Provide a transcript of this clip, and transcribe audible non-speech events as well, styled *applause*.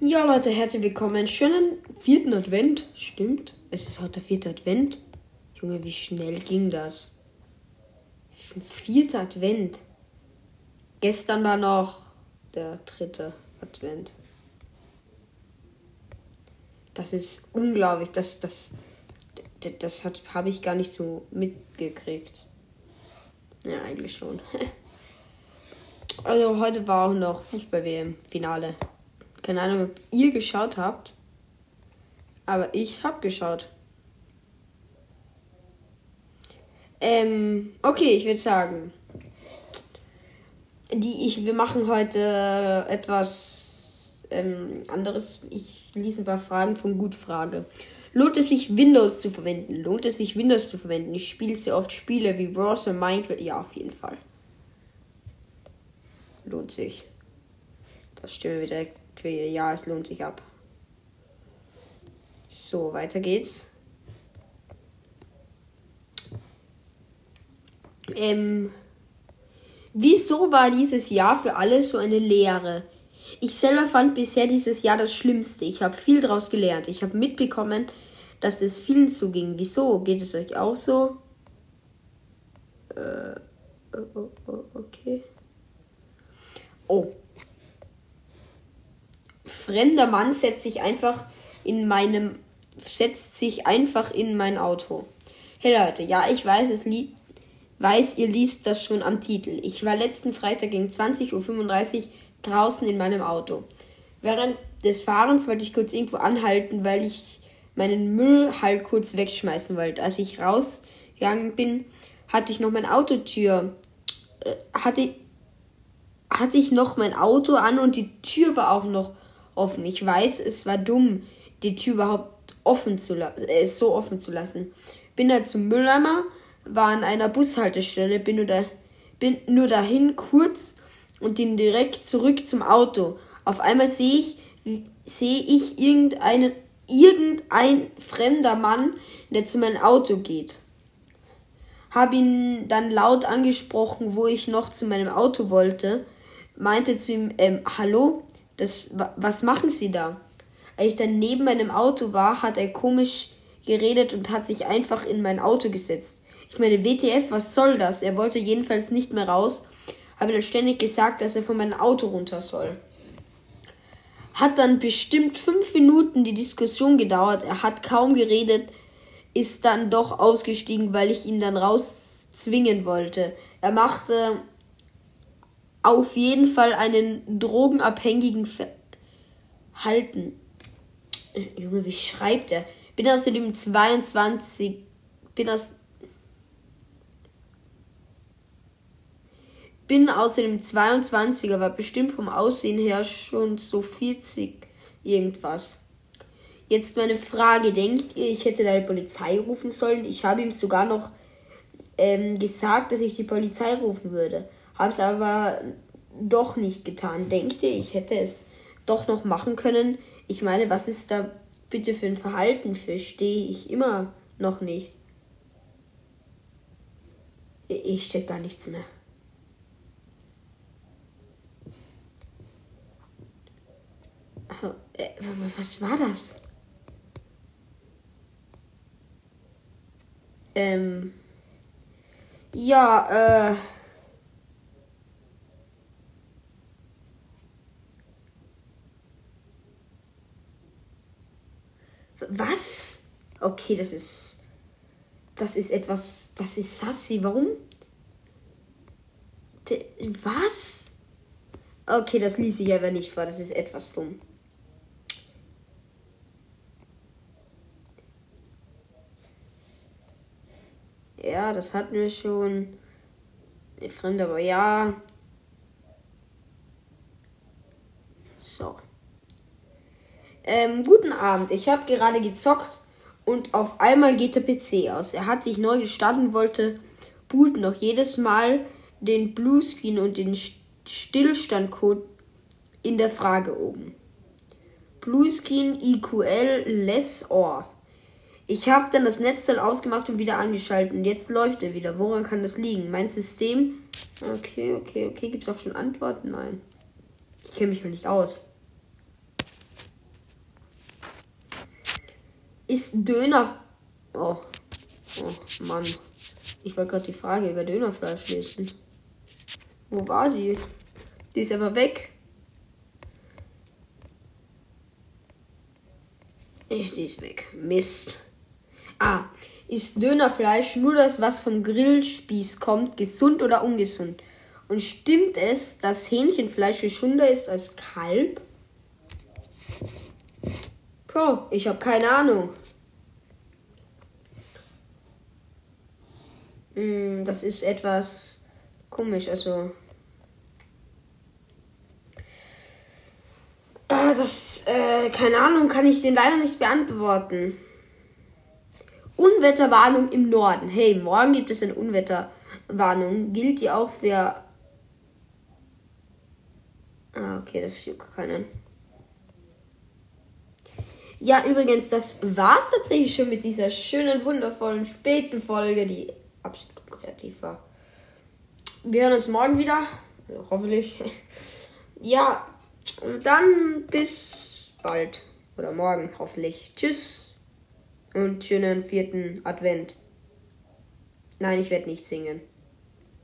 Ja, Leute, herzlich willkommen. Schönen vierten Advent. Stimmt. Es ist heute der vierte Advent. Junge, wie schnell ging das? Vierter Advent. Gestern war noch der dritte Advent. Das ist unglaublich. Das, das, das, das habe ich gar nicht so mitgekriegt. Ja, eigentlich schon. *laughs* Also heute war auch noch Fußball-WM-Finale. Keine Ahnung, ob ihr geschaut habt. Aber ich habe geschaut. Ähm, okay, ich würde sagen. Die ich, wir machen heute etwas ähm, anderes. Ich lese ein paar Fragen von Gutfrage. Lohnt es sich Windows zu verwenden? Lohnt es sich Windows zu verwenden? Ich spiele sehr oft Spiele wie Browser, Minecraft. Ja, auf jeden Fall. Lohnt sich. Das stimmen wir direkt für Ja, es lohnt sich ab. So, weiter geht's. Ähm, wieso war dieses Jahr für alle so eine Lehre? Ich selber fand bisher dieses Jahr das Schlimmste. Ich habe viel daraus gelernt. Ich habe mitbekommen, dass es vielen so ging. Wieso? Geht es euch auch so? Äh, oh, oh, okay. Oh. Fremder Mann setzt sich einfach in meinem setzt sich einfach in mein Auto. Hey Leute, ja, ich weiß, es li weiß, ihr liest das schon am Titel. Ich war letzten Freitag gegen 20.35 Uhr draußen in meinem Auto. Während des Fahrens wollte ich kurz irgendwo anhalten, weil ich meinen Müll halt kurz wegschmeißen wollte. Als ich rausgegangen bin, hatte ich noch mein Autotür, äh, hatte, hatte ich noch mein Auto an und die Tür war auch noch offen. Ich weiß, es war dumm, die Tür überhaupt offen zu lassen, äh, so offen zu lassen. Bin da zum Mülleimer, war an einer Bushaltestelle, bin nur, da, bin nur dahin kurz und bin direkt zurück zum Auto. Auf einmal sehe ich, sehe ich irgendeinen, irgendein fremder Mann, der zu meinem Auto geht. Habe ihn dann laut angesprochen, wo ich noch zu meinem Auto wollte. Meinte zu ihm, ähm, hallo, das, was machen Sie da? Als ich dann neben meinem Auto war, hat er komisch geredet und hat sich einfach in mein Auto gesetzt. Ich meine, WTF, was soll das? Er wollte jedenfalls nicht mehr raus, habe dann ständig gesagt, dass er von meinem Auto runter soll. Hat dann bestimmt fünf Minuten die Diskussion gedauert. Er hat kaum geredet, ist dann doch ausgestiegen, weil ich ihn dann rauszwingen wollte. Er machte auf jeden Fall einen drogenabhängigen Verhalten. Junge, wie schreibt er? Bin außerdem 22. Bin aus. Bin außerdem 22er, war bestimmt vom Aussehen her schon so 40 irgendwas. Jetzt meine Frage, denkt ihr, ich hätte da die Polizei rufen sollen? Ich habe ihm sogar noch ähm, gesagt, dass ich die Polizei rufen würde. Habe es aber doch nicht getan. Denkt ihr, ich hätte es doch noch machen können? Ich meine, was ist da bitte für ein Verhalten? Verstehe ich immer noch nicht. Ich check gar nichts mehr. Äh, was war das? Ähm. Ja, äh. Was? Okay, das ist. Das ist etwas. Das ist sassy. Warum? De, was? Okay, das ließ ich aber nicht vor. Das ist etwas dumm. Ja, das hatten wir schon. Fremd, aber ja. So. Ähm, guten Abend. Ich habe gerade gezockt und auf einmal geht der PC aus. Er hat sich neu gestartet und wollte booten noch jedes Mal den Bluescreen und den Stillstandcode in der Frage oben. Bluescreen EQL less or. Ich habe dann das Netzteil ausgemacht und wieder angeschaltet und jetzt läuft er wieder. Woran kann das liegen? Mein System. Okay, okay, okay. Gibt es auch schon Antworten? Nein. Ich kenne mich noch nicht aus. Ist Döner. Oh. Oh, Mann. Ich wollte gerade die Frage über Dönerfleisch lesen. Wo war sie? Die ist aber weg. Ich, die ist weg. Mist. Ah, ist Dönerfleisch nur das, was vom Grillspieß kommt, gesund oder ungesund? Und stimmt es, dass Hähnchenfleisch gesünder ist als Kalb? Bro, ich habe keine Ahnung. Das ist etwas komisch, also. Äh, das, äh, keine Ahnung, kann ich den leider nicht beantworten. Unwetterwarnung im Norden. Hey, morgen gibt es eine Unwetterwarnung. Gilt die auch für. Ah, okay, das juckt keinen. Ja, übrigens, das war's tatsächlich schon mit dieser schönen, wundervollen, späten Folge, die absolut kreativ war. Wir hören uns morgen wieder. Hoffentlich. *laughs* Ja, und dann bis bald. Oder morgen, hoffentlich. Tschüss. Und schönen vierten Advent. Nein, ich werde nicht singen.